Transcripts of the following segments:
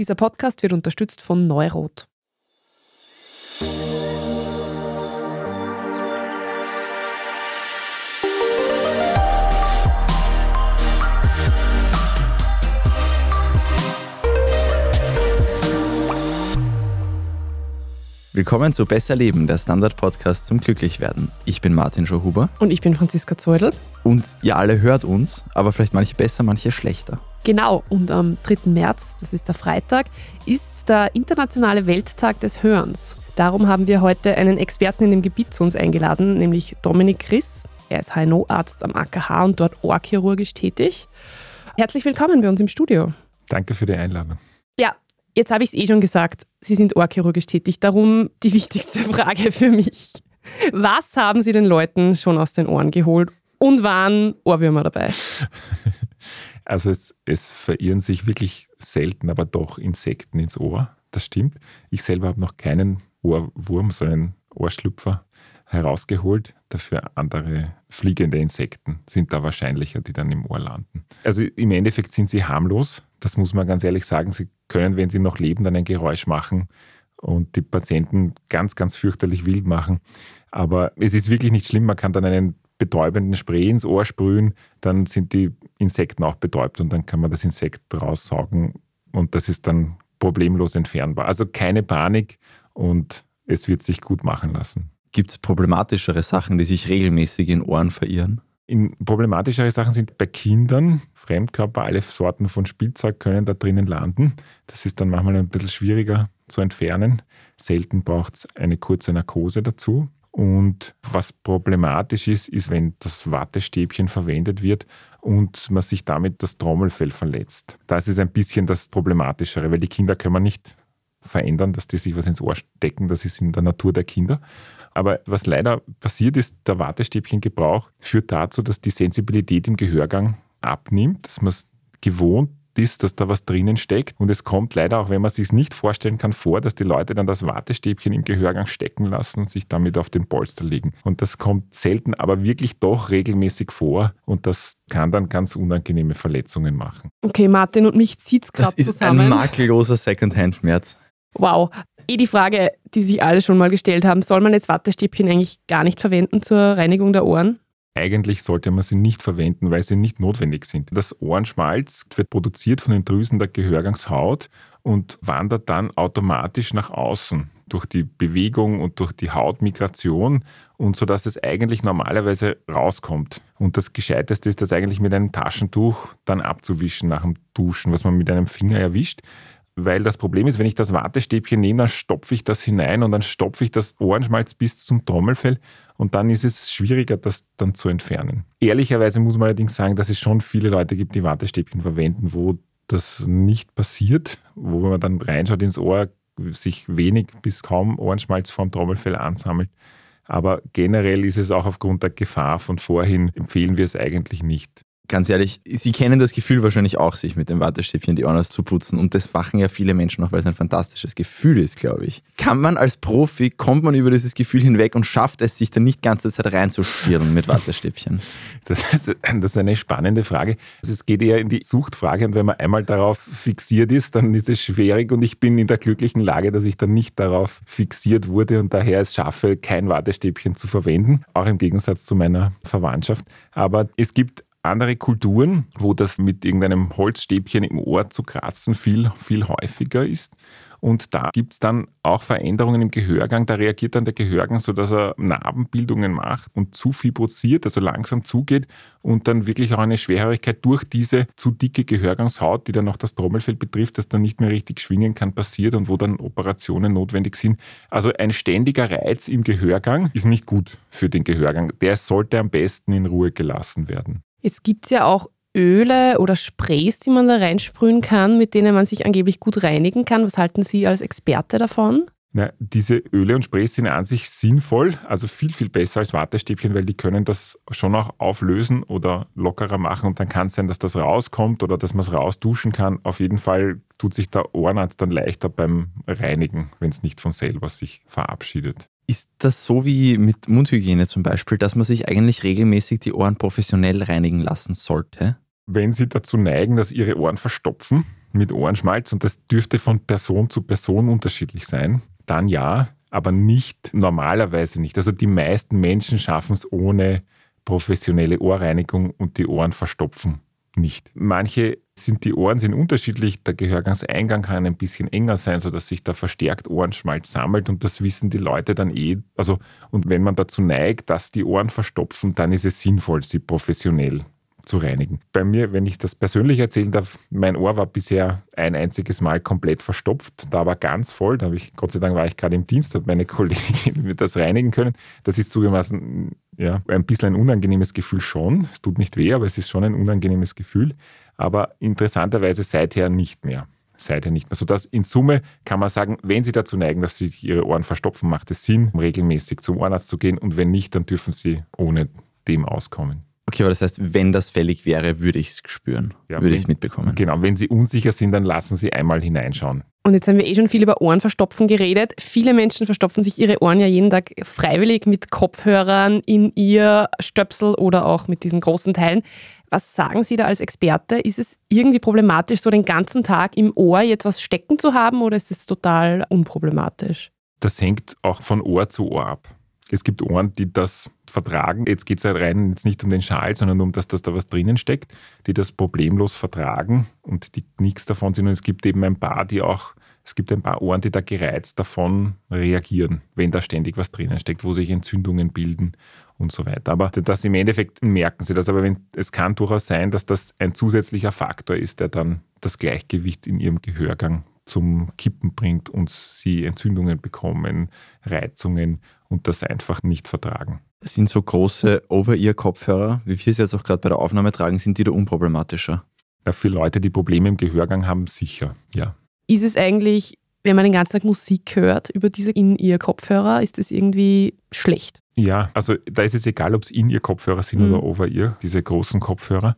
Dieser Podcast wird unterstützt von Neurot. Willkommen zu Besser Leben, der Standard-Podcast zum Glücklichwerden. Ich bin Martin Schauhuber. Und ich bin Franziska Zeudel. Und ihr alle hört uns, aber vielleicht manche besser, manche schlechter. Genau, und am 3. März, das ist der Freitag, ist der internationale Welttag des Hörens. Darum haben wir heute einen Experten in dem Gebiet zu uns eingeladen, nämlich Dominik Riss. Er ist HNO-Arzt am AKH und dort ohrchirurgisch tätig. Herzlich willkommen bei uns im Studio. Danke für die Einladung. Ja, Jetzt habe ich es eh schon gesagt, Sie sind ohrchirurgisch tätig. Darum die wichtigste Frage für mich. Was haben Sie den Leuten schon aus den Ohren geholt und waren Ohrwürmer dabei? Also es, es verirren sich wirklich selten, aber doch Insekten ins Ohr. Das stimmt. Ich selber habe noch keinen Ohrwurm, sondern Ohrschlüpfer herausgeholt. Dafür andere fliegende Insekten sind da wahrscheinlicher, die dann im Ohr landen. Also im Endeffekt sind sie harmlos. Das muss man ganz ehrlich sagen. Sie können, wenn sie noch leben, dann ein Geräusch machen und die Patienten ganz, ganz fürchterlich wild machen. Aber es ist wirklich nicht schlimm. Man kann dann einen betäubenden Spray ins Ohr sprühen, dann sind die Insekten auch betäubt und dann kann man das Insekt raussaugen und das ist dann problemlos entfernbar. Also keine Panik und es wird sich gut machen lassen. Gibt es problematischere Sachen, die sich regelmäßig in Ohren verirren? In problematischere Sachen sind bei Kindern Fremdkörper, alle Sorten von Spielzeug können da drinnen landen. Das ist dann manchmal ein bisschen schwieriger zu entfernen. Selten braucht es eine kurze Narkose dazu. Und was problematisch ist, ist, wenn das Wattestäbchen verwendet wird und man sich damit das Trommelfell verletzt. Das ist ein bisschen das Problematischere, weil die Kinder können man nicht verändern, dass die sich was ins Ohr stecken. Das ist in der Natur der Kinder. Aber was leider passiert ist, der Wattestäbchengebrauch führt dazu, dass die Sensibilität im Gehörgang abnimmt, dass man es gewohnt ist, dass da was drinnen steckt. Und es kommt leider, auch wenn man sich es nicht vorstellen kann, vor, dass die Leute dann das Wattestäbchen im Gehörgang stecken lassen und sich damit auf den Polster legen. Und das kommt selten, aber wirklich doch regelmäßig vor. Und das kann dann ganz unangenehme Verletzungen machen. Okay, Martin und mich zieht es gerade zusammen. Das ist ein makelloser Secondhand-Schmerz. Wow. Eh die Frage, die sich alle schon mal gestellt haben, soll man jetzt Wattestäbchen eigentlich gar nicht verwenden zur Reinigung der Ohren? Eigentlich sollte man sie nicht verwenden, weil sie nicht notwendig sind. Das Ohrenschmalz wird produziert von den Drüsen der Gehörgangshaut und wandert dann automatisch nach außen durch die Bewegung und durch die Hautmigration und so dass es eigentlich normalerweise rauskommt. Und das Gescheiteste ist das eigentlich mit einem Taschentuch dann abzuwischen nach dem Duschen, was man mit einem Finger erwischt weil das Problem ist, wenn ich das Wattestäbchen nehme, dann stopfe ich das hinein und dann stopfe ich das Ohrenschmalz bis zum Trommelfell und dann ist es schwieriger, das dann zu entfernen. Ehrlicherweise muss man allerdings sagen, dass es schon viele Leute gibt, die Wattestäbchen verwenden, wo das nicht passiert, wo man dann reinschaut ins Ohr, sich wenig bis kaum Ohrenschmalz vom Trommelfell ansammelt. Aber generell ist es auch aufgrund der Gefahr von vorhin, empfehlen wir es eigentlich nicht ganz ehrlich, Sie kennen das Gefühl wahrscheinlich auch, sich mit dem Wattestäbchen die Ohren zu putzen. Und das machen ja viele Menschen auch, weil es ein fantastisches Gefühl ist, glaube ich. Kann man als Profi, kommt man über dieses Gefühl hinweg und schafft es, sich dann nicht die ganze Zeit reinzuschirren mit Wattestäbchen? Das ist, das ist eine spannende Frage. Also es geht eher in die Suchtfrage und wenn man einmal darauf fixiert ist, dann ist es schwierig und ich bin in der glücklichen Lage, dass ich dann nicht darauf fixiert wurde und daher es schaffe, kein Wattestäbchen zu verwenden, auch im Gegensatz zu meiner Verwandtschaft. Aber es gibt andere Kulturen, wo das mit irgendeinem Holzstäbchen im Ohr zu kratzen viel, viel häufiger ist. Und da gibt es dann auch Veränderungen im Gehörgang. Da reagiert dann der Gehörgang so, dass er Narbenbildungen macht und zu fibrosiert, also langsam zugeht und dann wirklich auch eine Schwerhörigkeit durch diese zu dicke Gehörgangshaut, die dann auch das Trommelfell betrifft, das dann nicht mehr richtig schwingen kann, passiert und wo dann Operationen notwendig sind. Also ein ständiger Reiz im Gehörgang ist nicht gut für den Gehörgang. Der sollte am besten in Ruhe gelassen werden. Jetzt gibt es ja auch Öle oder Sprays, die man da reinsprühen kann, mit denen man sich angeblich gut reinigen kann. Was halten Sie als Experte davon? Na, diese Öle und Sprays sind an sich sinnvoll, also viel, viel besser als Wattestäbchen, weil die können das schon auch auflösen oder lockerer machen und dann kann es sein, dass das rauskommt oder dass man es rausduschen kann. Auf jeden Fall tut sich der Ohrenarzt dann leichter beim Reinigen, wenn es nicht von selber sich verabschiedet. Ist das so wie mit Mundhygiene zum Beispiel, dass man sich eigentlich regelmäßig die Ohren professionell reinigen lassen sollte? Wenn Sie dazu neigen, dass Ihre Ohren verstopfen, mit Ohrenschmalz und das dürfte von Person zu Person unterschiedlich sein, dann ja, aber nicht normalerweise nicht. Also die meisten Menschen schaffen es ohne professionelle Ohrreinigung und die Ohren verstopfen nicht. Manche sind die Ohren sind unterschiedlich, der Gehörgangseingang kann ein bisschen enger sein, sodass sich da verstärkt Ohrenschmalz sammelt und das wissen die Leute dann eh. Also, und wenn man dazu neigt, dass die Ohren verstopfen, dann ist es sinnvoll, sie professionell zu reinigen. Bei mir, wenn ich das persönlich erzählen darf, mein Ohr war bisher ein einziges Mal komplett verstopft. Da war ganz voll. Da habe ich, Gott sei Dank war ich gerade im Dienst, hat meine Kollegin mir das reinigen können. Das ist zugegebenermaßen ja, ein bisschen ein unangenehmes Gefühl schon. Es tut nicht weh, aber es ist schon ein unangenehmes Gefühl. Aber interessanterweise seither nicht mehr seither nicht mehr. Sodass in Summe kann man sagen, wenn Sie dazu neigen, dass Sie Ihre Ohren verstopfen, macht es Sinn, regelmäßig zum Ohrenarzt zu gehen und wenn nicht, dann dürfen Sie ohne dem auskommen. Okay, aber das heißt, wenn das fällig wäre, würde ich es spüren, ja, würde ich es mitbekommen. Genau, wenn Sie unsicher sind, dann lassen Sie einmal hineinschauen. Und jetzt haben wir eh schon viel über Ohrenverstopfen geredet. Viele Menschen verstopfen sich ihre Ohren ja jeden Tag freiwillig mit Kopfhörern in ihr Stöpsel oder auch mit diesen großen Teilen. Was sagen Sie da als Experte? Ist es irgendwie problematisch, so den ganzen Tag im Ohr jetzt was stecken zu haben oder ist es total unproblematisch? Das hängt auch von Ohr zu Ohr ab. Es gibt Ohren, die das vertragen. Jetzt geht es halt rein jetzt nicht um den Schal, sondern um das, dass da was drinnen steckt, die das problemlos vertragen und die nichts davon sind. Und es gibt eben ein paar, die auch, es gibt ein paar Ohren, die da gereizt davon reagieren, wenn da ständig was drinnen steckt, wo sich Entzündungen bilden und so weiter. Aber das im Endeffekt merken sie das. Aber wenn, es kann durchaus sein, dass das ein zusätzlicher Faktor ist, der dann das Gleichgewicht in ihrem Gehörgang zum Kippen bringt und sie Entzündungen bekommen, Reizungen und das einfach nicht vertragen. Sind so große Over-Ear-Kopfhörer, wie wir sie jetzt auch gerade bei der Aufnahme tragen, sind die da unproblematischer? Ja, für Leute, die Probleme im Gehörgang haben, sicher, ja. Ist es eigentlich, wenn man den ganzen Tag Musik hört über diese In-Ear-Kopfhörer, ist das irgendwie schlecht? Ja, also da ist es egal, ob es In-Ear-Kopfhörer sind mhm. oder Over-Ear, diese großen Kopfhörer.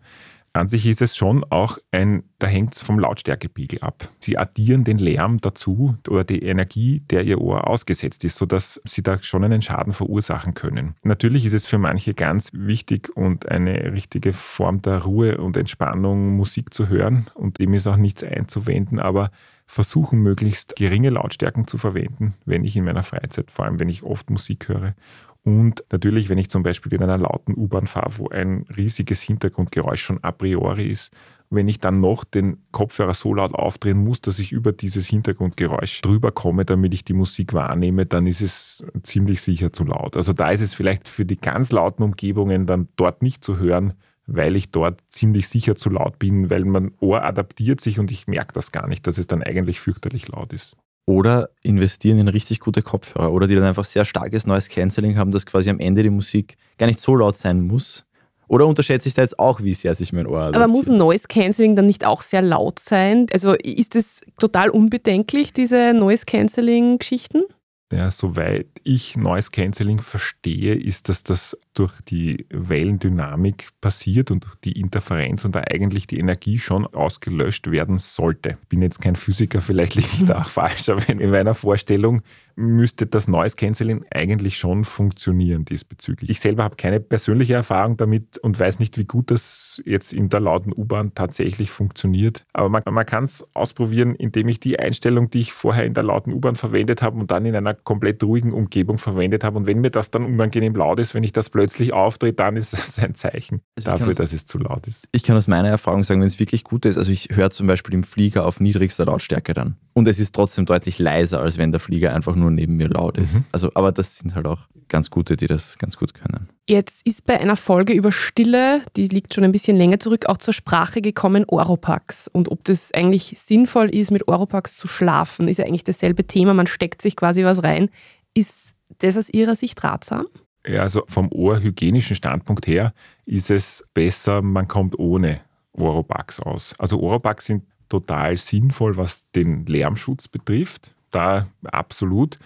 An sich ist es schon auch ein, da hängt es vom Lautstärkepegel ab. Sie addieren den Lärm dazu oder die Energie, der ihr Ohr ausgesetzt ist, sodass sie da schon einen Schaden verursachen können. Natürlich ist es für manche ganz wichtig und eine richtige Form der Ruhe und Entspannung, Musik zu hören und dem ist auch nichts einzuwenden, aber versuchen möglichst geringe Lautstärken zu verwenden, wenn ich in meiner Freizeit, vor allem wenn ich oft Musik höre und natürlich, wenn ich zum Beispiel in einer lauten U-Bahn fahre, wo ein riesiges Hintergrundgeräusch schon a priori ist, wenn ich dann noch den Kopfhörer so laut aufdrehen muss, dass ich über dieses Hintergrundgeräusch drüber komme, damit ich die Musik wahrnehme, dann ist es ziemlich sicher zu laut. Also da ist es vielleicht für die ganz lauten Umgebungen dann dort nicht zu hören, weil ich dort ziemlich sicher zu laut bin, weil mein Ohr adaptiert sich und ich merke das gar nicht, dass es dann eigentlich fürchterlich laut ist. Oder investieren in richtig gute Kopfhörer oder die dann einfach sehr starkes neues Canceling haben, dass quasi am Ende die Musik gar nicht so laut sein muss. Oder unterschätze ich da jetzt auch, wie sehr sich mein Ohr adaptiert? Aber muss Noise Cancelling dann nicht auch sehr laut sein? Also ist es total unbedenklich, diese Noise Cancelling Geschichten? Ja, soweit ich Noise Cancelling verstehe, ist, dass das durch die Wellendynamik passiert und durch die Interferenz und da eigentlich die Energie schon ausgelöscht werden sollte. Ich bin jetzt kein Physiker, vielleicht liege ich da auch falsch, aber in meiner Vorstellung müsste das Noise Cancelling eigentlich schon funktionieren diesbezüglich. Ich selber habe keine persönliche Erfahrung damit und weiß nicht, wie gut das jetzt in der lauten U-Bahn tatsächlich funktioniert. Aber man, man kann es ausprobieren, indem ich die Einstellung, die ich vorher in der lauten U-Bahn verwendet habe und dann in einer komplett ruhigen Umgebung verwendet habe. Und wenn mir das dann unangenehm laut ist, wenn ich das plötzlich aufdrehe, dann ist das ein Zeichen also dafür, aus, dass es zu laut ist. Ich kann aus meiner Erfahrung sagen, wenn es wirklich gut ist, also ich höre zum Beispiel im Flieger auf niedrigster Lautstärke dann. Und es ist trotzdem deutlich leiser, als wenn der Flieger einfach nur neben mir laut ist. Mhm. Also, aber das sind halt auch ganz gute, die das ganz gut können. Jetzt ist bei einer Folge über Stille, die liegt schon ein bisschen länger zurück, auch zur Sprache gekommen Oropax. Und ob das eigentlich sinnvoll ist, mit Oropax zu schlafen, ist ja eigentlich dasselbe Thema. Man steckt sich quasi was rein. Ist das aus Ihrer Sicht ratsam? Ja, also vom ohrhygienischen Standpunkt her ist es besser, man kommt ohne Oropax aus. Also Oropax sind total sinnvoll, was den Lärmschutz betrifft. Da absolut.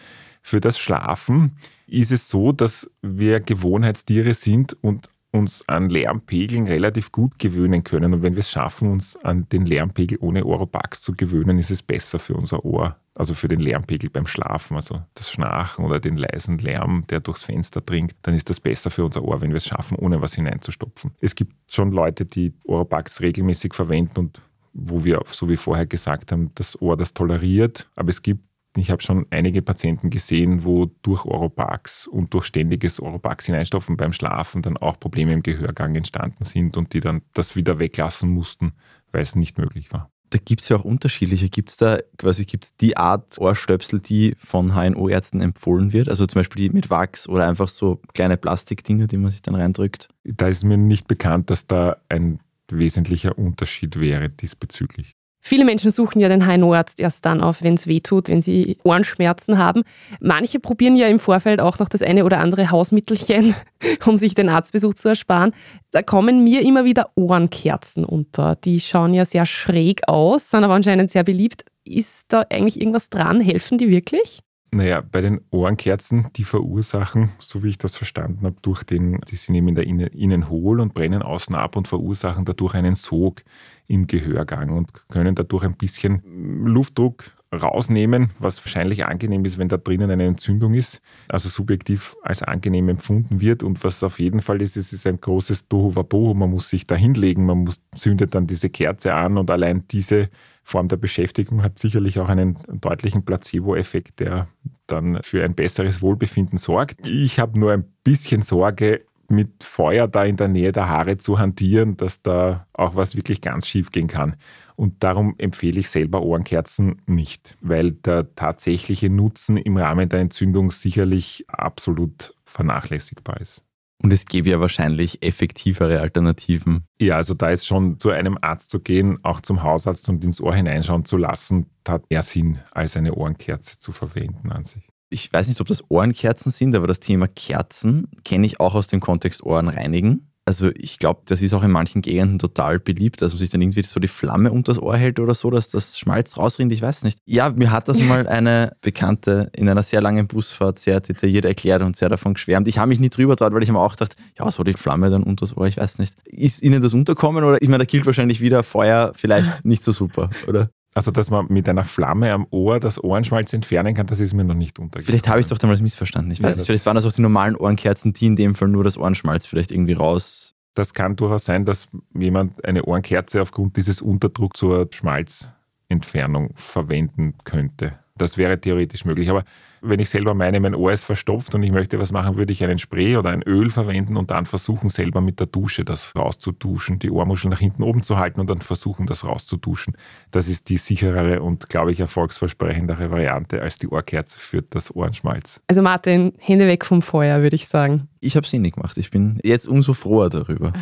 Für das Schlafen ist es so, dass wir Gewohnheitstiere sind und uns an Lärmpegeln relativ gut gewöhnen können. Und wenn wir es schaffen, uns an den Lärmpegel ohne Oropax zu gewöhnen, ist es besser für unser Ohr. Also für den Lärmpegel beim Schlafen, also das Schnarchen oder den leisen Lärm, der durchs Fenster dringt, dann ist das besser für unser Ohr, wenn wir es schaffen, ohne was hineinzustopfen. Es gibt schon Leute, die Oropax regelmäßig verwenden und wo wir, so wie vorher gesagt haben, das Ohr das toleriert. Aber es gibt, ich habe schon einige Patienten gesehen, wo durch Oropax und durch ständiges Oropax hineinstopfen beim Schlafen dann auch Probleme im Gehörgang entstanden sind und die dann das wieder weglassen mussten, weil es nicht möglich war. Da gibt es ja auch unterschiedliche. Gibt es da quasi gibt's die Art Ohrstöpsel, die von HNO-Ärzten empfohlen wird? Also zum Beispiel die mit Wachs oder einfach so kleine Plastikdinger, die man sich dann reindrückt? Da ist mir nicht bekannt, dass da ein wesentlicher Unterschied wäre diesbezüglich. Viele Menschen suchen ja den HNO-Arzt erst dann auf, wenn es weh tut, wenn sie Ohrenschmerzen haben. Manche probieren ja im Vorfeld auch noch das eine oder andere Hausmittelchen, um sich den Arztbesuch zu ersparen. Da kommen mir immer wieder Ohrenkerzen unter. Die schauen ja sehr schräg aus, sind aber anscheinend sehr beliebt. Ist da eigentlich irgendwas dran? Helfen die wirklich? Naja, bei den Ohrenkerzen, die verursachen, so wie ich das verstanden habe, durch den, die eben in der Innen, innen hohl und brennen außen ab und verursachen dadurch einen Sog im Gehörgang und können dadurch ein bisschen Luftdruck rausnehmen, was wahrscheinlich angenehm ist, wenn da drinnen eine Entzündung ist, also subjektiv als angenehm empfunden wird. Und was auf jeden Fall ist, es ist ein großes Tohuwabohu. Man muss sich da hinlegen, man muss, zündet dann diese Kerze an und allein diese Form der Beschäftigung hat sicherlich auch einen deutlichen Placebo-Effekt, der dann für ein besseres Wohlbefinden sorgt. Ich habe nur ein bisschen Sorge, mit Feuer da in der Nähe der Haare zu hantieren, dass da auch was wirklich ganz schief gehen kann. Und darum empfehle ich selber Ohrenkerzen nicht, weil der tatsächliche Nutzen im Rahmen der Entzündung sicherlich absolut vernachlässigbar ist. Und es gäbe ja wahrscheinlich effektivere Alternativen. Ja, also da ist schon zu einem Arzt zu gehen, auch zum Hausarzt und ins Ohr hineinschauen zu lassen, hat mehr Sinn, als eine Ohrenkerze zu verwenden an sich. Ich weiß nicht, ob das Ohrenkerzen sind, aber das Thema Kerzen kenne ich auch aus dem Kontext Ohren reinigen. Also ich glaube, das ist auch in manchen Gegenden total beliebt, dass man sich dann irgendwie so die Flamme unter das Ohr hält oder so, dass das Schmalz rausrinnt, ich weiß nicht. Ja, mir hat das mal eine Bekannte in einer sehr langen Busfahrt sehr detailliert erklärt und sehr davon geschwärmt. Ich habe mich nie drüber dort, weil ich mir auch gedacht, ja, so die Flamme dann unter das Ohr, ich weiß nicht. Ist Ihnen das unterkommen oder ich meine, da gilt wahrscheinlich wieder Feuer vielleicht nicht so super, oder? Also, dass man mit einer Flamme am Ohr das Ohrenschmalz entfernen kann, das ist mir noch nicht untergegangen. Vielleicht habe ich es doch damals missverstanden. Ich weiß ja, nicht. Vielleicht waren das auch die normalen Ohrenkerzen, die in dem Fall nur das Ohrenschmalz vielleicht irgendwie raus. Das kann durchaus sein, dass jemand eine Ohrenkerze aufgrund dieses Unterdrucks zur Schmalzentfernung verwenden könnte. Das wäre theoretisch möglich. Aber wenn ich selber meine, mein Ohr ist verstopft und ich möchte was machen, würde ich einen Spray oder ein Öl verwenden und dann versuchen, selber mit der Dusche das rauszuduschen, die Ohrmuschel nach hinten oben zu halten und dann versuchen, das rauszuduschen. Das ist die sicherere und, glaube ich, erfolgsversprechendere Variante als die Ohrkerze für das Ohrenschmalz. Also Martin, Hände weg vom Feuer, würde ich sagen. Ich habe es eh nicht gemacht. Ich bin jetzt umso froher darüber.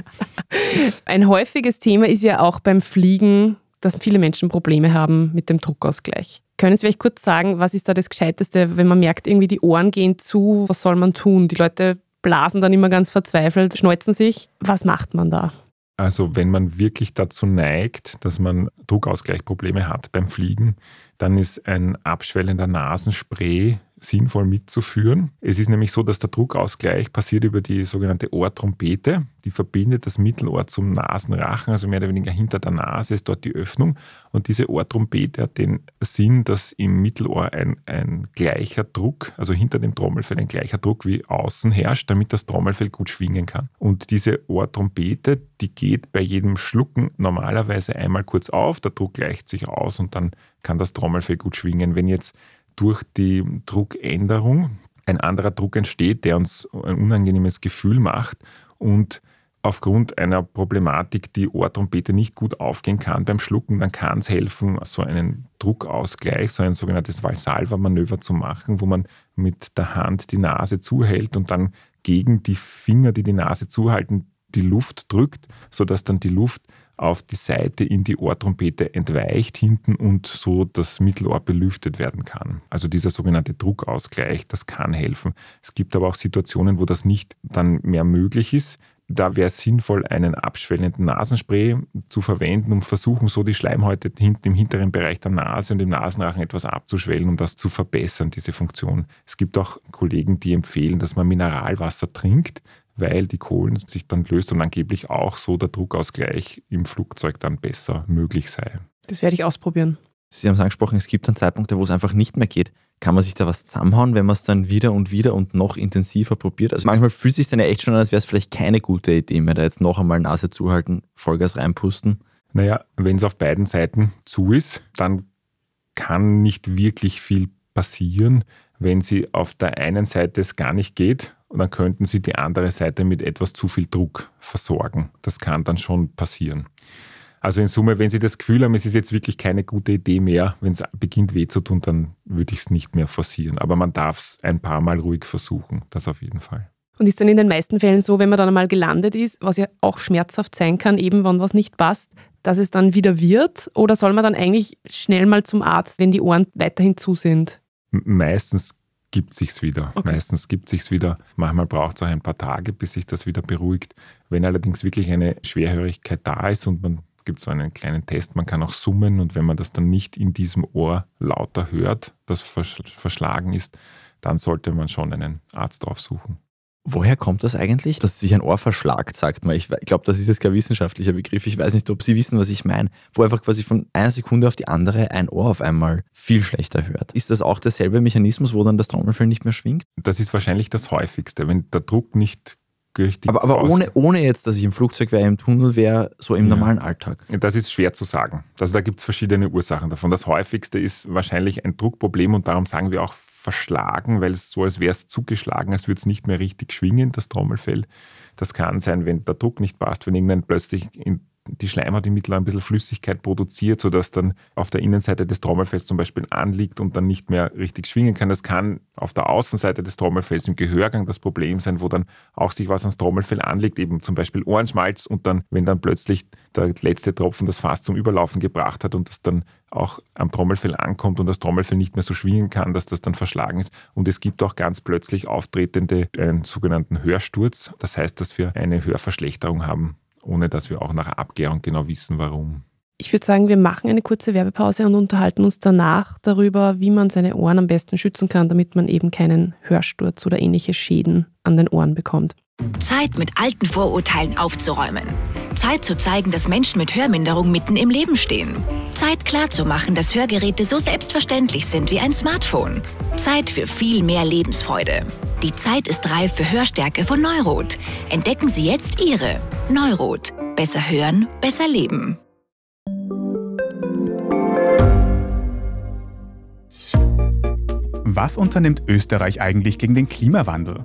Ein häufiges Thema ist ja auch beim Fliegen dass viele Menschen Probleme haben mit dem Druckausgleich. Können Sie vielleicht kurz sagen, was ist da das Gescheiteste, wenn man merkt, irgendwie die Ohren gehen zu, was soll man tun? Die Leute blasen dann immer ganz verzweifelt, schneuzen sich. Was macht man da? Also wenn man wirklich dazu neigt, dass man Druckausgleichprobleme hat beim Fliegen, dann ist ein abschwellender Nasenspray sinnvoll mitzuführen. Es ist nämlich so, dass der Druckausgleich passiert über die sogenannte Ohrtrompete. Die verbindet das Mittelohr zum Nasenrachen, also mehr oder weniger hinter der Nase ist dort die Öffnung. Und diese Ohrtrompete hat den Sinn, dass im Mittelohr ein, ein gleicher Druck, also hinter dem Trommelfell ein gleicher Druck wie außen herrscht, damit das Trommelfell gut schwingen kann. Und diese Ohrtrompete, die geht bei jedem Schlucken normalerweise einmal kurz auf, der Druck gleicht sich aus und dann kann das Trommelfell gut schwingen. Wenn jetzt durch die Druckänderung ein anderer Druck entsteht, der uns ein unangenehmes Gefühl macht und aufgrund einer Problematik die Ohrtrompete nicht gut aufgehen kann beim Schlucken, dann kann es helfen, so einen Druckausgleich, so ein sogenanntes Valsalva-Manöver zu machen, wo man mit der Hand die Nase zuhält und dann gegen die Finger, die die Nase zuhalten, die Luft drückt, sodass dann die Luft auf die Seite in die Ohrtrompete entweicht hinten und so das Mittelohr belüftet werden kann. Also dieser sogenannte Druckausgleich, das kann helfen. Es gibt aber auch Situationen, wo das nicht dann mehr möglich ist. Da wäre es sinnvoll, einen abschwellenden Nasenspray zu verwenden, um versuchen, so die Schleimhäute hinten im hinteren Bereich der Nase und im Nasenrachen etwas abzuschwellen, um das zu verbessern, diese Funktion. Es gibt auch Kollegen, die empfehlen, dass man Mineralwasser trinkt, weil die Kohlen sich dann löst und angeblich auch so der Druckausgleich im Flugzeug dann besser möglich sei. Das werde ich ausprobieren. Sie haben es angesprochen, es gibt dann Zeitpunkte, wo es einfach nicht mehr geht. Kann man sich da was zusammenhauen, wenn man es dann wieder und wieder und noch intensiver probiert? Also manchmal fühlt es sich dann ja echt schon an, als wäre es vielleicht keine gute Idee mehr, da jetzt noch einmal Nase zuhalten, Vollgas reinpusten. Naja, wenn es auf beiden Seiten zu ist, dann kann nicht wirklich viel passieren. Wenn sie auf der einen Seite es gar nicht geht, dann könnten sie die andere Seite mit etwas zu viel Druck versorgen. Das kann dann schon passieren. Also in Summe, wenn Sie das Gefühl haben, es ist jetzt wirklich keine gute Idee mehr, wenn es beginnt weh zu tun, dann würde ich es nicht mehr forcieren. Aber man darf es ein paar Mal ruhig versuchen, das auf jeden Fall. Und ist dann in den meisten Fällen so, wenn man dann einmal gelandet ist, was ja auch schmerzhaft sein kann, eben wenn was nicht passt, dass es dann wieder wird? Oder soll man dann eigentlich schnell mal zum Arzt, wenn die Ohren weiterhin zu sind? Meistens gibt sich's wieder. Okay. Meistens gibt sich's wieder. Manchmal braucht es auch ein paar Tage, bis sich das wieder beruhigt. Wenn allerdings wirklich eine Schwerhörigkeit da ist und man gibt so einen kleinen Test, man kann auch summen und wenn man das dann nicht in diesem Ohr lauter hört, das verschlagen ist, dann sollte man schon einen Arzt aufsuchen. Woher kommt das eigentlich, dass sich ein Ohr verschlagt, sagt man? Ich glaube, das ist jetzt kein wissenschaftlicher Begriff. Ich weiß nicht, ob Sie wissen, was ich meine. Wo einfach quasi von einer Sekunde auf die andere ein Ohr auf einmal viel schlechter hört. Ist das auch derselbe Mechanismus, wo dann das Trommelfell nicht mehr schwingt? Das ist wahrscheinlich das häufigste. Wenn der Druck nicht richtig. Aber, aber ohne, ohne jetzt, dass ich im Flugzeug wäre, im Tunnel wäre, so im ja. normalen Alltag. Das ist schwer zu sagen. Also da gibt es verschiedene Ursachen davon. Das häufigste ist wahrscheinlich ein Druckproblem und darum sagen wir auch verschlagen, weil es so, als wäre es zugeschlagen, als würde es nicht mehr richtig schwingen, das Trommelfell. Das kann sein, wenn der Druck nicht passt, wenn irgendein plötzlich in die Schleimhaut im Mittel ein bisschen Flüssigkeit produziert, sodass dann auf der Innenseite des Trommelfells zum Beispiel anliegt und dann nicht mehr richtig schwingen kann. Das kann auf der Außenseite des Trommelfells im Gehörgang das Problem sein, wo dann auch sich was ans Trommelfell anlegt, eben zum Beispiel Ohrenschmalz und dann, wenn dann plötzlich der letzte Tropfen das Fass zum Überlaufen gebracht hat und das dann auch am Trommelfell ankommt und das Trommelfell nicht mehr so schwingen kann, dass das dann verschlagen ist. Und es gibt auch ganz plötzlich auftretende, einen sogenannten Hörsturz. Das heißt, dass wir eine Hörverschlechterung haben ohne dass wir auch nach Abgärung genau wissen, warum. Ich würde sagen, wir machen eine kurze Werbepause und unterhalten uns danach darüber, wie man seine Ohren am besten schützen kann, damit man eben keinen Hörsturz oder ähnliche Schäden an den Ohren bekommt. Zeit, mit alten Vorurteilen aufzuräumen. Zeit zu zeigen, dass Menschen mit Hörminderung mitten im Leben stehen. Zeit klarzumachen, dass Hörgeräte so selbstverständlich sind wie ein Smartphone. Zeit für viel mehr Lebensfreude. Die Zeit ist reif für Hörstärke von Neurot. Entdecken Sie jetzt Ihre. Neurot. Besser hören, besser leben. Was unternimmt Österreich eigentlich gegen den Klimawandel?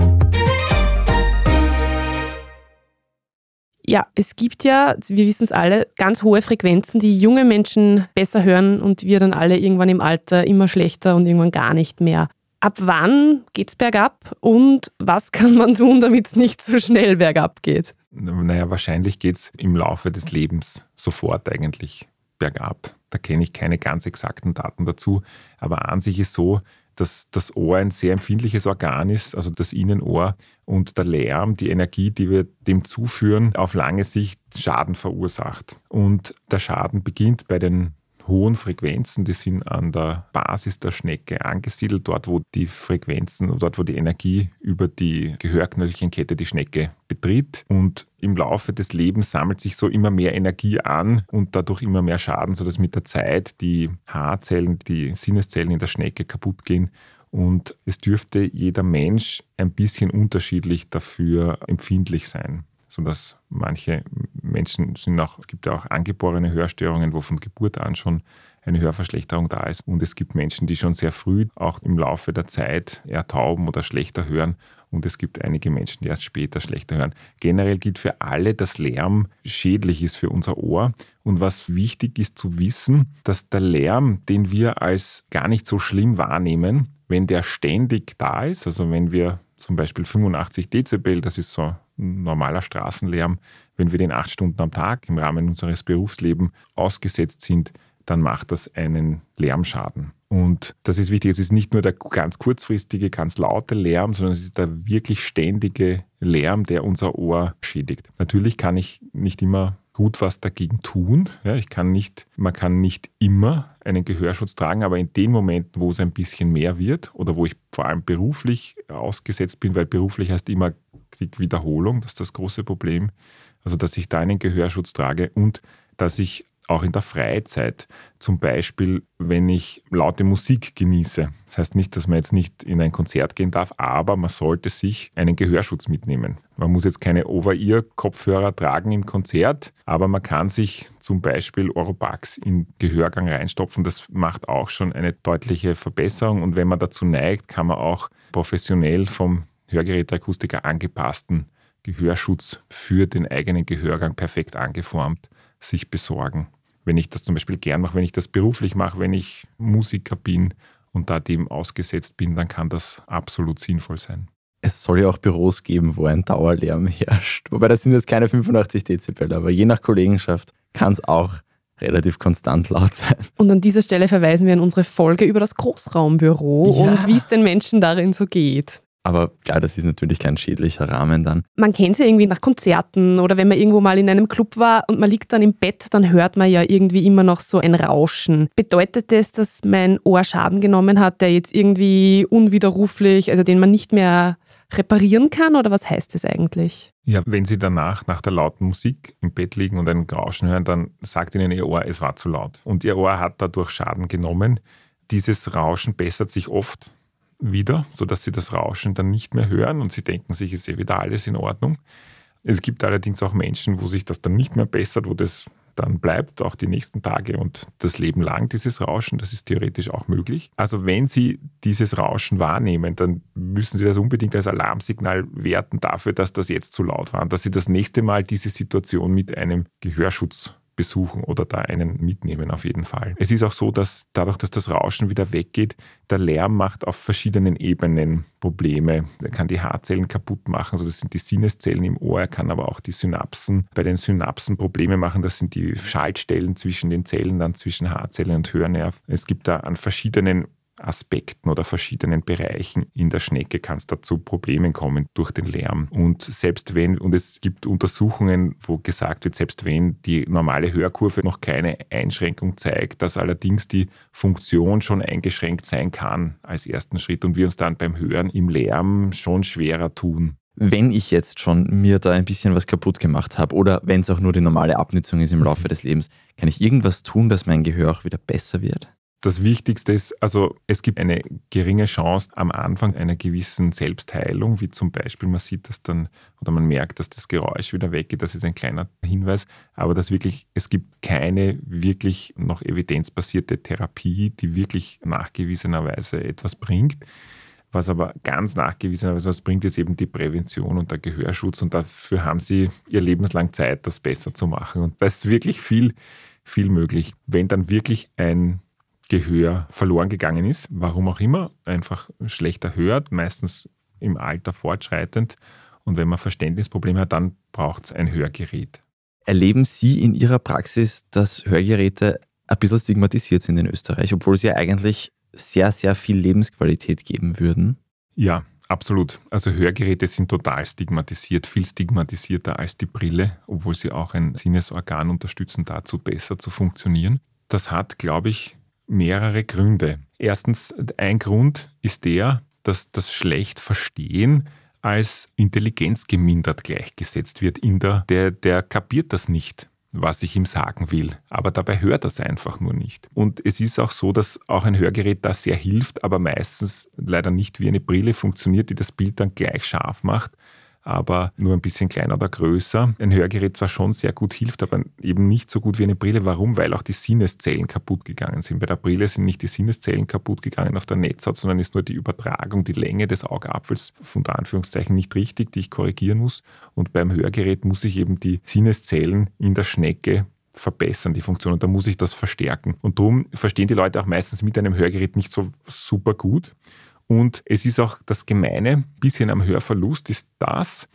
Ja, es gibt ja, wir wissen es alle, ganz hohe Frequenzen, die junge Menschen besser hören und wir dann alle irgendwann im Alter immer schlechter und irgendwann gar nicht mehr. Ab wann geht es bergab und was kann man tun, damit es nicht so schnell bergab geht? Naja, wahrscheinlich geht es im Laufe des Lebens sofort eigentlich bergab. Da kenne ich keine ganz exakten Daten dazu. Aber an sich ist so, dass das Ohr ein sehr empfindliches Organ ist, also das Innenohr und der Lärm, die Energie, die wir dem zuführen, auf lange Sicht Schaden verursacht. Und der Schaden beginnt bei den hohen Frequenzen, die sind an der Basis der Schnecke angesiedelt, dort wo die Frequenzen, dort wo die Energie über die Gehörknöchelchenkette die Schnecke betritt. Und im Laufe des Lebens sammelt sich so immer mehr Energie an und dadurch immer mehr Schaden, sodass mit der Zeit die Haarzellen, die Sinneszellen in der Schnecke kaputt gehen und es dürfte jeder Mensch ein bisschen unterschiedlich dafür empfindlich sein sodass manche Menschen sind auch, es gibt auch angeborene Hörstörungen, wo von Geburt an schon eine Hörverschlechterung da ist. Und es gibt Menschen, die schon sehr früh, auch im Laufe der Zeit, eher tauben oder schlechter hören. Und es gibt einige Menschen, die erst später schlechter hören. Generell gilt für alle, dass Lärm schädlich ist für unser Ohr. Und was wichtig ist zu wissen, dass der Lärm, den wir als gar nicht so schlimm wahrnehmen, wenn der ständig da ist, also wenn wir zum Beispiel 85 Dezibel, das ist so ein normaler Straßenlärm, wenn wir den acht Stunden am Tag im Rahmen unseres Berufslebens ausgesetzt sind, dann macht das einen Lärmschaden. Und das ist wichtig, es ist nicht nur der ganz kurzfristige, ganz laute Lärm, sondern es ist der wirklich ständige Lärm, der unser Ohr schädigt. Natürlich kann ich nicht immer gut was dagegen tun. Ja, ich kann nicht, man kann nicht immer einen Gehörschutz tragen, aber in den Momenten, wo es ein bisschen mehr wird oder wo ich vor allem beruflich ausgesetzt bin, weil beruflich heißt immer kriege Wiederholung, das ist das große Problem. Also dass ich da einen Gehörschutz trage und dass ich auch in der Freizeit, zum Beispiel wenn ich laute Musik genieße. Das heißt nicht, dass man jetzt nicht in ein Konzert gehen darf, aber man sollte sich einen Gehörschutz mitnehmen. Man muss jetzt keine Over-Ear-Kopfhörer tragen im Konzert, aber man kann sich zum Beispiel Oropax in Gehörgang reinstopfen. Das macht auch schon eine deutliche Verbesserung und wenn man dazu neigt, kann man auch professionell vom Hörgeräteakustiker angepassten Gehörschutz für den eigenen Gehörgang perfekt angeformt sich besorgen. Wenn ich das zum Beispiel gern mache, wenn ich das beruflich mache, wenn ich Musiker bin und da dem ausgesetzt bin, dann kann das absolut sinnvoll sein. Es soll ja auch Büros geben, wo ein Dauerlärm herrscht. Wobei das sind jetzt keine 85 Dezibel, aber je nach Kollegenschaft kann es auch relativ konstant laut sein. Und an dieser Stelle verweisen wir an unsere Folge über das Großraumbüro ja. und wie es den Menschen darin so geht. Aber klar, das ist natürlich kein schädlicher Rahmen dann. Man kennt es ja irgendwie nach Konzerten oder wenn man irgendwo mal in einem Club war und man liegt dann im Bett, dann hört man ja irgendwie immer noch so ein Rauschen. Bedeutet das, dass mein Ohr Schaden genommen hat, der jetzt irgendwie unwiderruflich, also den man nicht mehr reparieren kann oder was heißt das eigentlich? Ja, wenn Sie danach nach der lauten Musik im Bett liegen und ein Rauschen hören, dann sagt Ihnen Ihr Ohr, es war zu laut. Und Ihr Ohr hat dadurch Schaden genommen. Dieses Rauschen bessert sich oft wieder, sodass sie das Rauschen dann nicht mehr hören und sie denken sich, ist ja wieder alles in Ordnung. Es gibt allerdings auch Menschen, wo sich das dann nicht mehr bessert, wo das dann bleibt, auch die nächsten Tage und das Leben lang, dieses Rauschen, das ist theoretisch auch möglich. Also wenn Sie dieses Rauschen wahrnehmen, dann müssen Sie das unbedingt als Alarmsignal werten dafür, dass das jetzt zu laut war und dass Sie das nächste Mal diese Situation mit einem Gehörschutz besuchen oder da einen mitnehmen auf jeden Fall. Es ist auch so, dass dadurch, dass das Rauschen wieder weggeht, der Lärm macht auf verschiedenen Ebenen Probleme. Er kann die Haarzellen kaputt machen, also das sind die Sinneszellen im Ohr, er kann aber auch die Synapsen, bei den Synapsen Probleme machen, das sind die Schaltstellen zwischen den Zellen, dann zwischen Haarzellen und Hörnerv. Es gibt da an verschiedenen Aspekten oder verschiedenen Bereichen in der Schnecke kann es dazu Problemen kommen durch den Lärm. Und selbst wenn, und es gibt Untersuchungen, wo gesagt wird, selbst wenn die normale Hörkurve noch keine Einschränkung zeigt, dass allerdings die Funktion schon eingeschränkt sein kann als ersten Schritt und wir uns dann beim Hören im Lärm schon schwerer tun. Wenn ich jetzt schon mir da ein bisschen was kaputt gemacht habe oder wenn es auch nur die normale Abnutzung ist im Laufe des Lebens, kann ich irgendwas tun, dass mein Gehör auch wieder besser wird? Das Wichtigste ist, also es gibt eine geringe Chance am Anfang einer gewissen Selbstheilung, wie zum Beispiel man sieht das dann oder man merkt, dass das Geräusch wieder weggeht. Das ist ein kleiner Hinweis. Aber das wirklich, es gibt keine wirklich noch evidenzbasierte Therapie, die wirklich nachgewiesenerweise etwas bringt. Was aber ganz nachgewiesenerweise was bringt, ist eben die Prävention und der Gehörschutz. Und dafür haben sie ihr lebenslang Zeit, das besser zu machen. Und da ist wirklich viel, viel möglich. Wenn dann wirklich ein Gehör verloren gegangen ist, warum auch immer, einfach schlechter hört, meistens im Alter fortschreitend. Und wenn man Verständnisprobleme hat, dann braucht es ein Hörgerät. Erleben Sie in Ihrer Praxis, dass Hörgeräte ein bisschen stigmatisiert sind in Österreich, obwohl sie ja eigentlich sehr, sehr viel Lebensqualität geben würden? Ja, absolut. Also Hörgeräte sind total stigmatisiert, viel stigmatisierter als die Brille, obwohl sie auch ein Sinnesorgan unterstützen, dazu besser zu funktionieren. Das hat, glaube ich, mehrere Gründe. Erstens, ein Grund ist der, dass das schlecht verstehen als Intelligenz gemindert gleichgesetzt wird. In der, der, der kapiert das nicht, was ich ihm sagen will, aber dabei hört er es einfach nur nicht. Und es ist auch so, dass auch ein Hörgerät da sehr hilft, aber meistens leider nicht wie eine Brille funktioniert, die das Bild dann gleich scharf macht, aber nur ein bisschen kleiner oder größer. Ein Hörgerät zwar schon sehr gut hilft, aber eben nicht so gut wie eine Brille. Warum? Weil auch die Sinneszellen kaputt gegangen sind. Bei der Brille sind nicht die Sinneszellen kaputt gegangen auf der Netzhaut, sondern ist nur die Übertragung, die Länge des Augapfels von der Anführungszeichen nicht richtig, die ich korrigieren muss. Und beim Hörgerät muss ich eben die Sinneszellen in der Schnecke verbessern, die Funktion. Und da muss ich das verstärken. Und darum verstehen die Leute auch meistens mit einem Hörgerät nicht so super gut. Und es ist auch das Gemeine, bisschen am Hörverlust ist das,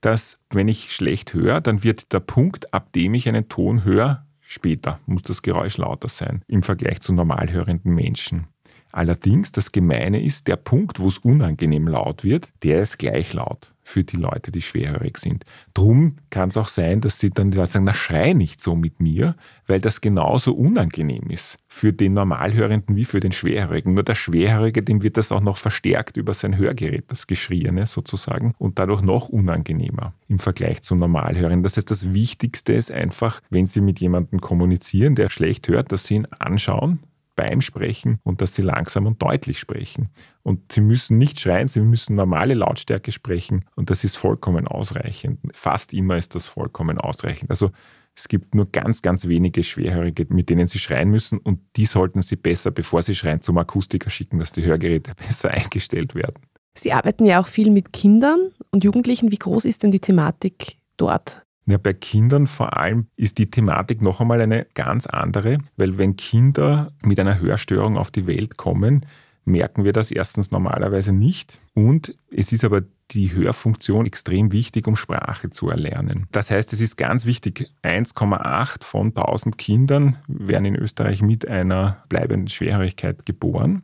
dass wenn ich schlecht höre, dann wird der Punkt, ab dem ich einen Ton höre, später muss das Geräusch lauter sein im Vergleich zu normal hörenden Menschen. Allerdings, das Gemeine ist, der Punkt, wo es unangenehm laut wird, der ist gleich laut für die Leute, die schwerhörig sind. Drum kann es auch sein, dass sie dann sagen, na schrei nicht so mit mir, weil das genauso unangenehm ist für den Normalhörenden wie für den Schwerhörigen. Nur der Schwerhörige, dem wird das auch noch verstärkt über sein Hörgerät, das Geschriene sozusagen, und dadurch noch unangenehmer im Vergleich zum Normalhörenden. Das heißt, das Wichtigste ist einfach, wenn Sie mit jemandem kommunizieren, der schlecht hört, dass Sie ihn anschauen, beim Sprechen und dass sie langsam und deutlich sprechen. Und sie müssen nicht schreien, sie müssen normale Lautstärke sprechen und das ist vollkommen ausreichend. Fast immer ist das vollkommen ausreichend. Also es gibt nur ganz, ganz wenige Schwerhörige, mit denen sie schreien müssen und die sollten sie besser, bevor sie schreien, zum Akustiker schicken, dass die Hörgeräte besser eingestellt werden. Sie arbeiten ja auch viel mit Kindern und Jugendlichen. Wie groß ist denn die Thematik dort? Ja, bei Kindern vor allem ist die Thematik noch einmal eine ganz andere, weil wenn Kinder mit einer Hörstörung auf die Welt kommen, merken wir das erstens normalerweise nicht und es ist aber die Hörfunktion extrem wichtig, um Sprache zu erlernen. Das heißt, es ist ganz wichtig, 1,8 von 1000 Kindern werden in Österreich mit einer bleibenden Schwerhörigkeit geboren.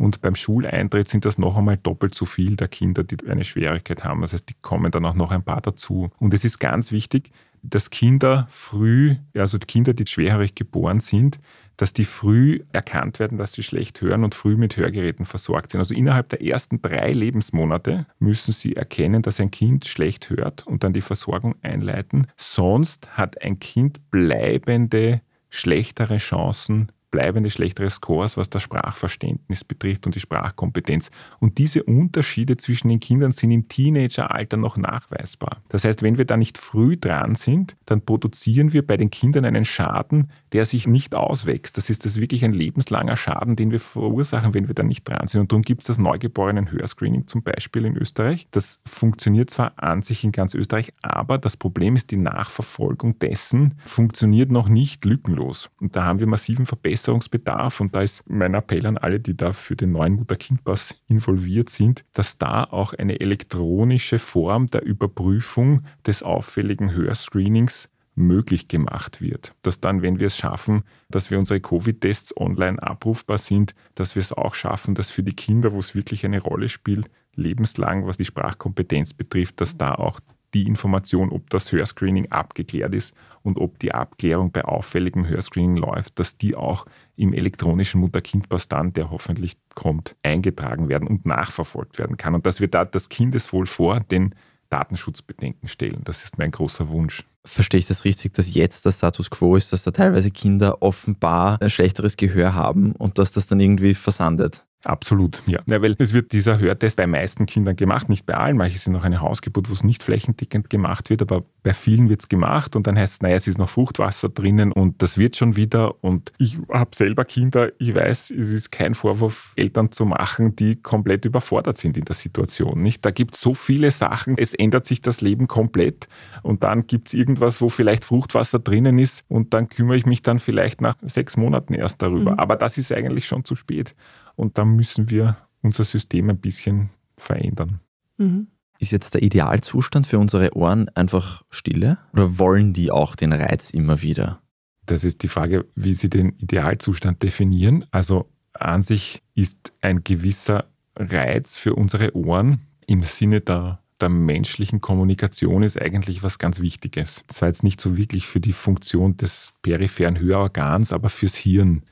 Und beim Schuleintritt sind das noch einmal doppelt so viel der Kinder, die eine Schwierigkeit haben. Das heißt, die kommen dann auch noch ein paar dazu. Und es ist ganz wichtig, dass Kinder früh, also Kinder, die schwerhörig geboren sind, dass die früh erkannt werden, dass sie schlecht hören und früh mit Hörgeräten versorgt sind. Also innerhalb der ersten drei Lebensmonate müssen sie erkennen, dass ein Kind schlecht hört und dann die Versorgung einleiten. Sonst hat ein Kind bleibende, schlechtere Chancen, bleibende schlechtere Scores, was das Sprachverständnis betrifft und die Sprachkompetenz. Und diese Unterschiede zwischen den Kindern sind im Teenageralter noch nachweisbar. Das heißt, wenn wir da nicht früh dran sind, dann produzieren wir bei den Kindern einen Schaden, der sich nicht auswächst. Das ist das wirklich ein lebenslanger Schaden, den wir verursachen, wenn wir da nicht dran sind. Und darum gibt es das Neugeborenen-Hörscreening zum Beispiel in Österreich. Das funktioniert zwar an sich in ganz Österreich, aber das Problem ist, die Nachverfolgung dessen funktioniert noch nicht lückenlos. Und da haben wir massiven Verbesserungen Verbesserungsbedarf. Und da ist mein Appell an alle, die da für den neuen Mutter-Kind-Pass involviert sind, dass da auch eine elektronische Form der Überprüfung des auffälligen Hörscreenings möglich gemacht wird. Dass dann, wenn wir es schaffen, dass wir unsere Covid-Tests online abrufbar sind, dass wir es auch schaffen, dass für die Kinder, wo es wirklich eine Rolle spielt, lebenslang, was die Sprachkompetenz betrifft, dass da auch die Information, ob das Hörscreening abgeklärt ist und ob die Abklärung bei auffälligem Hörscreening läuft, dass die auch im elektronischen Mutter-Kind-Pass dann, der hoffentlich kommt, eingetragen werden und nachverfolgt werden kann. Und dass wir da das Kindeswohl vor den Datenschutzbedenken stellen. Das ist mein großer Wunsch. Verstehe ich das richtig, dass jetzt der Status quo ist, dass da teilweise Kinder offenbar ein schlechteres Gehör haben und dass das dann irgendwie versandet? Absolut, ja. ja. Weil es wird dieser Hörtest bei meisten Kindern gemacht, nicht bei allen. Manche sind noch eine Hausgeburt, wo es nicht flächendeckend gemacht wird, aber bei vielen wird es gemacht und dann heißt es, naja, es ist noch Fruchtwasser drinnen und das wird schon wieder. Und ich habe selber Kinder, ich weiß, es ist kein Vorwurf, Eltern zu machen, die komplett überfordert sind in der Situation. Nicht? Da gibt es so viele Sachen, es ändert sich das Leben komplett und dann gibt es irgendwas, wo vielleicht Fruchtwasser drinnen ist und dann kümmere ich mich dann vielleicht nach sechs Monaten erst darüber. Mhm. Aber das ist eigentlich schon zu spät. Und da müssen wir unser System ein bisschen verändern. Mhm. Ist jetzt der Idealzustand für unsere Ohren einfach Stille oder wollen die auch den Reiz immer wieder? Das ist die Frage, wie Sie den Idealzustand definieren. Also an sich ist ein gewisser Reiz für unsere Ohren im Sinne der, der menschlichen Kommunikation ist eigentlich was ganz Wichtiges. Zwar jetzt nicht so wirklich für die Funktion des peripheren Hörorgans, aber fürs Hirn.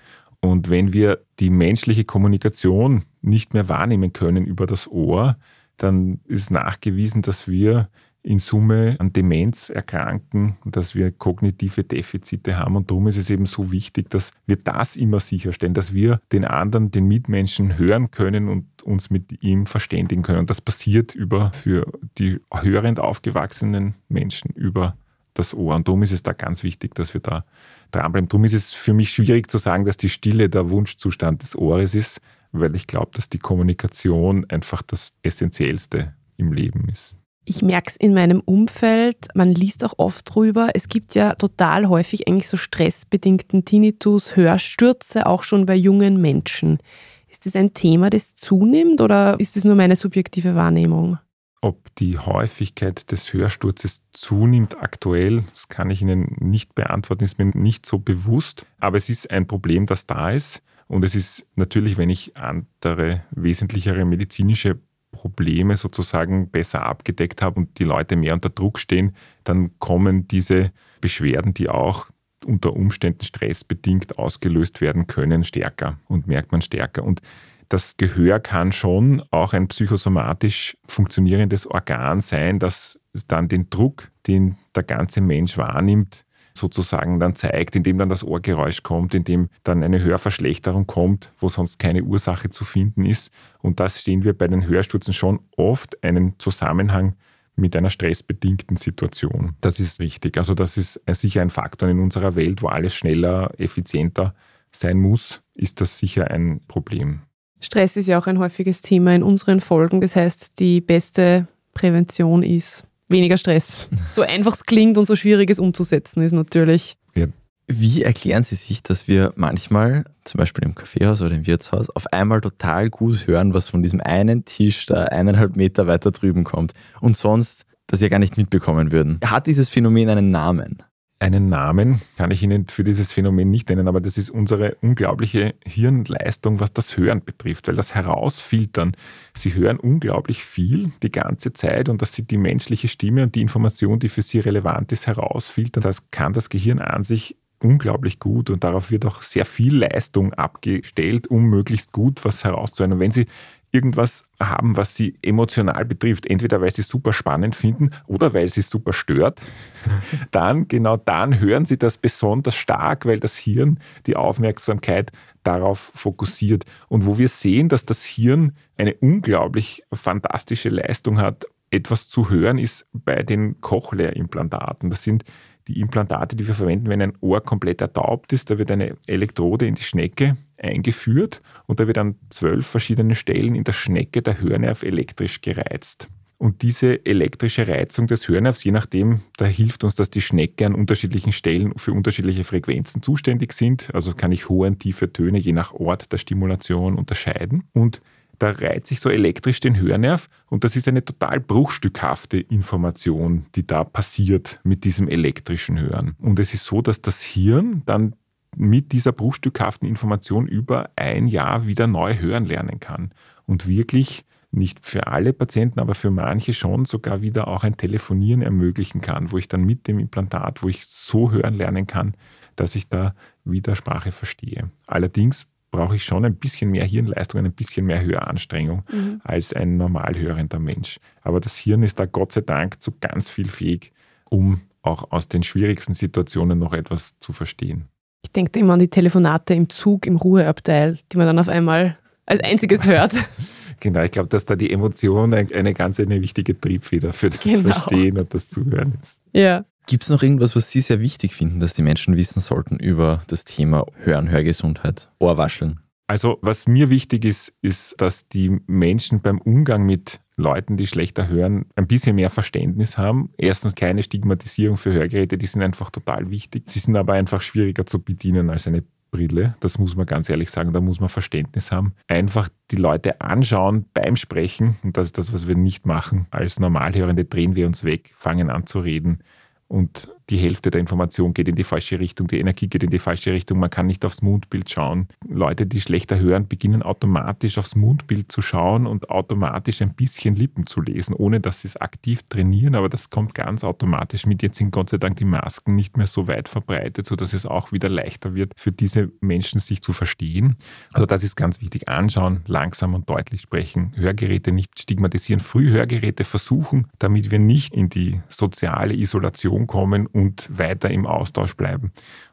Und wenn wir die menschliche Kommunikation nicht mehr wahrnehmen können über das Ohr, dann ist nachgewiesen, dass wir in Summe an Demenz erkranken, dass wir kognitive Defizite haben. Und darum ist es eben so wichtig, dass wir das immer sicherstellen, dass wir den anderen, den Mitmenschen hören können und uns mit ihm verständigen können. Und das passiert über für die hörend aufgewachsenen Menschen über das Ohr. Und darum ist es da ganz wichtig, dass wir da dranbleiben. Darum ist es für mich schwierig zu sagen, dass die Stille der Wunschzustand des Ohres ist, weil ich glaube, dass die Kommunikation einfach das Essentiellste im Leben ist. Ich merke es in meinem Umfeld, man liest auch oft drüber. Es gibt ja total häufig eigentlich so stressbedingten Tinnitus, Hörstürze, auch schon bei jungen Menschen. Ist das ein Thema, das zunimmt oder ist es nur meine subjektive Wahrnehmung? Ob die Häufigkeit des Hörsturzes zunimmt aktuell, das kann ich Ihnen nicht beantworten, ist mir nicht so bewusst. Aber es ist ein Problem, das da ist. Und es ist natürlich, wenn ich andere wesentlichere medizinische Probleme sozusagen besser abgedeckt habe und die Leute mehr unter Druck stehen, dann kommen diese Beschwerden, die auch unter Umständen stressbedingt ausgelöst werden können, stärker und merkt man stärker. Und das Gehör kann schon auch ein psychosomatisch funktionierendes Organ sein, das dann den Druck, den der ganze Mensch wahrnimmt, sozusagen dann zeigt, indem dann das Ohrgeräusch kommt, indem dann eine Hörverschlechterung kommt, wo sonst keine Ursache zu finden ist. Und das sehen wir bei den Hörstürzen schon oft einen Zusammenhang mit einer stressbedingten Situation. Das ist richtig. Also das ist sicher ein Faktor in unserer Welt, wo alles schneller, effizienter sein muss, ist das sicher ein Problem. Stress ist ja auch ein häufiges Thema in unseren Folgen. Das heißt, die beste Prävention ist weniger Stress. So einfach es klingt und so schwierig es umzusetzen ist natürlich. Ja. Wie erklären Sie sich, dass wir manchmal, zum Beispiel im Kaffeehaus oder im Wirtshaus, auf einmal total gut hören, was von diesem einen Tisch da eineinhalb Meter weiter drüben kommt und sonst das ja gar nicht mitbekommen würden? Hat dieses Phänomen einen Namen? Einen Namen kann ich Ihnen für dieses Phänomen nicht nennen, aber das ist unsere unglaubliche Hirnleistung, was das Hören betrifft, weil das Herausfiltern, Sie hören unglaublich viel die ganze Zeit und dass Sie die menschliche Stimme und die Information, die für Sie relevant ist, herausfiltern, das kann das Gehirn an sich unglaublich gut und darauf wird auch sehr viel Leistung abgestellt, um möglichst gut was herauszuhören. Und wenn Sie irgendwas haben, was sie emotional betrifft, entweder weil sie es super spannend finden oder weil sie es super stört, dann, genau dann hören sie das besonders stark, weil das Hirn die Aufmerksamkeit darauf fokussiert. Und wo wir sehen, dass das Hirn eine unglaublich fantastische Leistung hat, etwas zu hören, ist bei den Cochlea-Implantaten. Das sind die Implantate, die wir verwenden, wenn ein Ohr komplett ertaubt ist. Da wird eine Elektrode in die Schnecke eingeführt und da wird an zwölf verschiedenen Stellen in der Schnecke der Hörnerv elektrisch gereizt. Und diese elektrische Reizung des Hörnervs, je nachdem, da hilft uns, dass die Schnecke an unterschiedlichen Stellen für unterschiedliche Frequenzen zuständig sind. Also kann ich hohe und tiefe Töne je nach Ort der Stimulation unterscheiden. Und da reizt sich so elektrisch den Hörnerv und das ist eine total bruchstückhafte Information, die da passiert mit diesem elektrischen Hören. Und es ist so, dass das Hirn dann mit dieser bruchstückhaften Information über ein Jahr wieder neu hören lernen kann und wirklich nicht für alle Patienten, aber für manche schon sogar wieder auch ein Telefonieren ermöglichen kann, wo ich dann mit dem Implantat, wo ich so hören lernen kann, dass ich da wieder Sprache verstehe. Allerdings brauche ich schon ein bisschen mehr Hirnleistung, ein bisschen mehr Höranstrengung mhm. als ein normal hörender Mensch. Aber das Hirn ist da Gott sei Dank zu ganz viel fähig, um auch aus den schwierigsten Situationen noch etwas zu verstehen. Ich denke immer an die Telefonate im Zug, im Ruheabteil, die man dann auf einmal als einziges hört. genau, ich glaube, dass da die Emotion eine ganz eine wichtige Triebfeder für das genau. Verstehen und das Zuhören ist. Ja. Gibt es noch irgendwas, was Sie sehr wichtig finden, dass die Menschen wissen sollten über das Thema Hören, Hörgesundheit, Ohrwascheln? Also was mir wichtig ist, ist, dass die Menschen beim Umgang mit Leuten, die schlechter hören, ein bisschen mehr Verständnis haben. Erstens keine Stigmatisierung für Hörgeräte, die sind einfach total wichtig. Sie sind aber einfach schwieriger zu bedienen als eine Brille. Das muss man ganz ehrlich sagen, da muss man Verständnis haben. Einfach die Leute anschauen beim Sprechen. Und das ist das, was wir nicht machen. Als Normalhörende drehen wir uns weg, fangen an zu reden und die Hälfte der Information geht in die falsche Richtung, die Energie geht in die falsche Richtung, man kann nicht aufs Mundbild schauen. Leute, die schlechter hören, beginnen automatisch aufs Mundbild zu schauen und automatisch ein bisschen Lippen zu lesen, ohne dass sie es aktiv trainieren, aber das kommt ganz automatisch mit. Jetzt sind Gott sei Dank die Masken nicht mehr so weit verbreitet, sodass es auch wieder leichter wird, für diese Menschen sich zu verstehen. Also das ist ganz wichtig. Anschauen, langsam und deutlich sprechen, Hörgeräte nicht stigmatisieren, früh Hörgeräte versuchen, damit wir nicht in die soziale Isolation kommen und weiter im Austausch bleiben.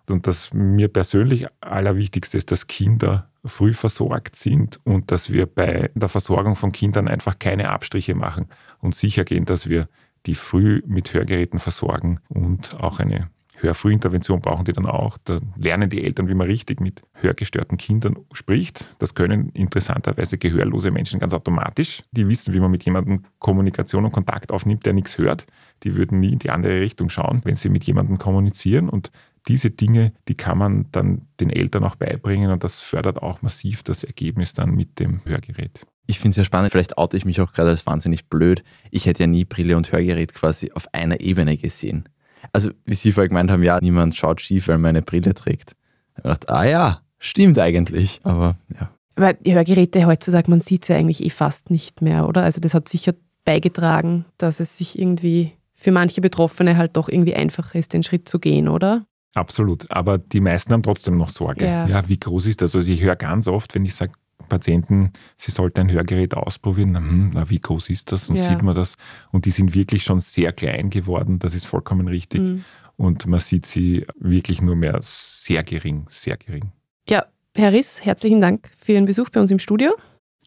Und das mir persönlich allerwichtigste ist, dass Kinder früh versorgt sind und dass wir bei der Versorgung von Kindern einfach keine Abstriche machen und sicher gehen, dass wir die früh mit Hörgeräten versorgen und auch eine Hörfrühintervention brauchen die dann auch. Da lernen die Eltern, wie man richtig mit hörgestörten Kindern spricht. Das können interessanterweise gehörlose Menschen ganz automatisch. Die wissen, wie man mit jemandem Kommunikation und Kontakt aufnimmt, der nichts hört. Die würden nie in die andere Richtung schauen, wenn sie mit jemandem kommunizieren. Und diese Dinge, die kann man dann den Eltern auch beibringen und das fördert auch massiv das Ergebnis dann mit dem Hörgerät. Ich finde es sehr spannend, vielleicht oute ich mich auch gerade als wahnsinnig blöd. Ich hätte ja nie Brille und Hörgerät quasi auf einer Ebene gesehen also wie Sie vorher gemeint haben, ja, niemand schaut schief, weil man eine Brille trägt. Ich habe gedacht, ah ja, stimmt eigentlich. Aber ja. Weil die Hörgeräte heutzutage, man sieht es ja eigentlich eh fast nicht mehr, oder? Also das hat sicher beigetragen, dass es sich irgendwie für manche Betroffene halt doch irgendwie einfacher ist, den Schritt zu gehen, oder? Absolut. Aber die meisten haben trotzdem noch Sorge. Ja. Ja, wie groß ist das? Also ich höre ganz oft, wenn ich sage, Patienten, sie sollten ein Hörgerät ausprobieren, na, hm, na, wie groß ist das und Ja. sieht man das? Und die sind wirklich schon sehr klein geworden, das ist vollkommen richtig. Mhm. Und man sieht sie wirklich nur mehr sehr gering, sehr gering. Ja, Herr Riss, herzlichen Dank für Ihren Besuch bei uns im Studio.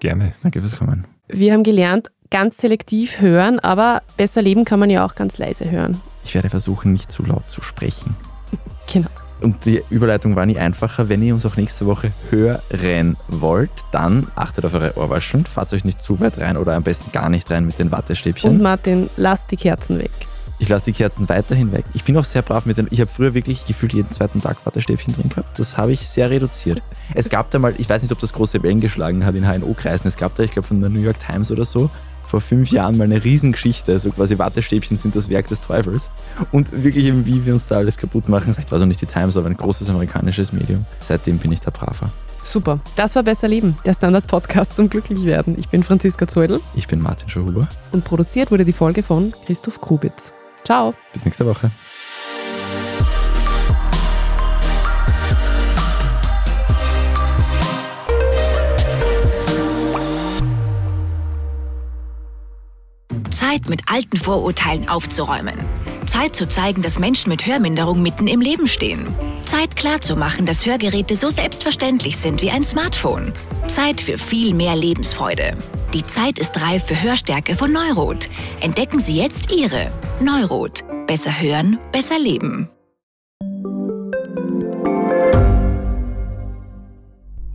Gerne. Danke fürs Kommen. Wir haben gelernt, ganz selektiv hören, aber besser leben kann man ja auch ganz leise hören. Ich werde versuchen, nicht zu laut zu sprechen. Genau. Und die Überleitung war nie einfacher. Wenn ihr uns auch nächste Woche hören wollt, dann achtet auf eure Ohrwascheln, fahrt euch nicht zu weit rein oder am besten gar nicht rein mit den Wattestäbchen. Und Martin, lass die Kerzen weg. Ich lasse die Kerzen weiterhin weg. Ich bin auch sehr brav mit den. Ich habe früher wirklich gefühlt jeden zweiten Tag Wattestäbchen drin gehabt. Das habe ich sehr reduziert. Es gab da mal, ich weiß nicht, ob das große Wellen geschlagen hat in HNO-Kreisen. Es gab da, ich glaube, von der New York Times oder so, vor fünf Jahren mal eine Riesengeschichte. So quasi Wattestäbchen sind das Werk des Teufels. Und wirklich eben, wie wir uns da alles kaputt machen. Vielleicht war auch nicht die Times, aber ein großes amerikanisches Medium. Seitdem bin ich da braver. Super. Das war Besser Leben, der Standard-Podcast zum Glücklichwerden. Ich bin Franziska Zeudel Ich bin Martin Schauhuber. und produziert wurde die Folge von Christoph Grubitz. Ciao. Bis nächste Woche. Zeit, mit alten Vorurteilen aufzuräumen. Zeit zu zeigen, dass Menschen mit Hörminderung mitten im Leben stehen. Zeit klarzumachen, dass Hörgeräte so selbstverständlich sind wie ein Smartphone. Zeit für viel mehr Lebensfreude. Die Zeit ist reif für Hörstärke von Neurot. Entdecken Sie jetzt Ihre. Neurot. Besser hören, besser leben.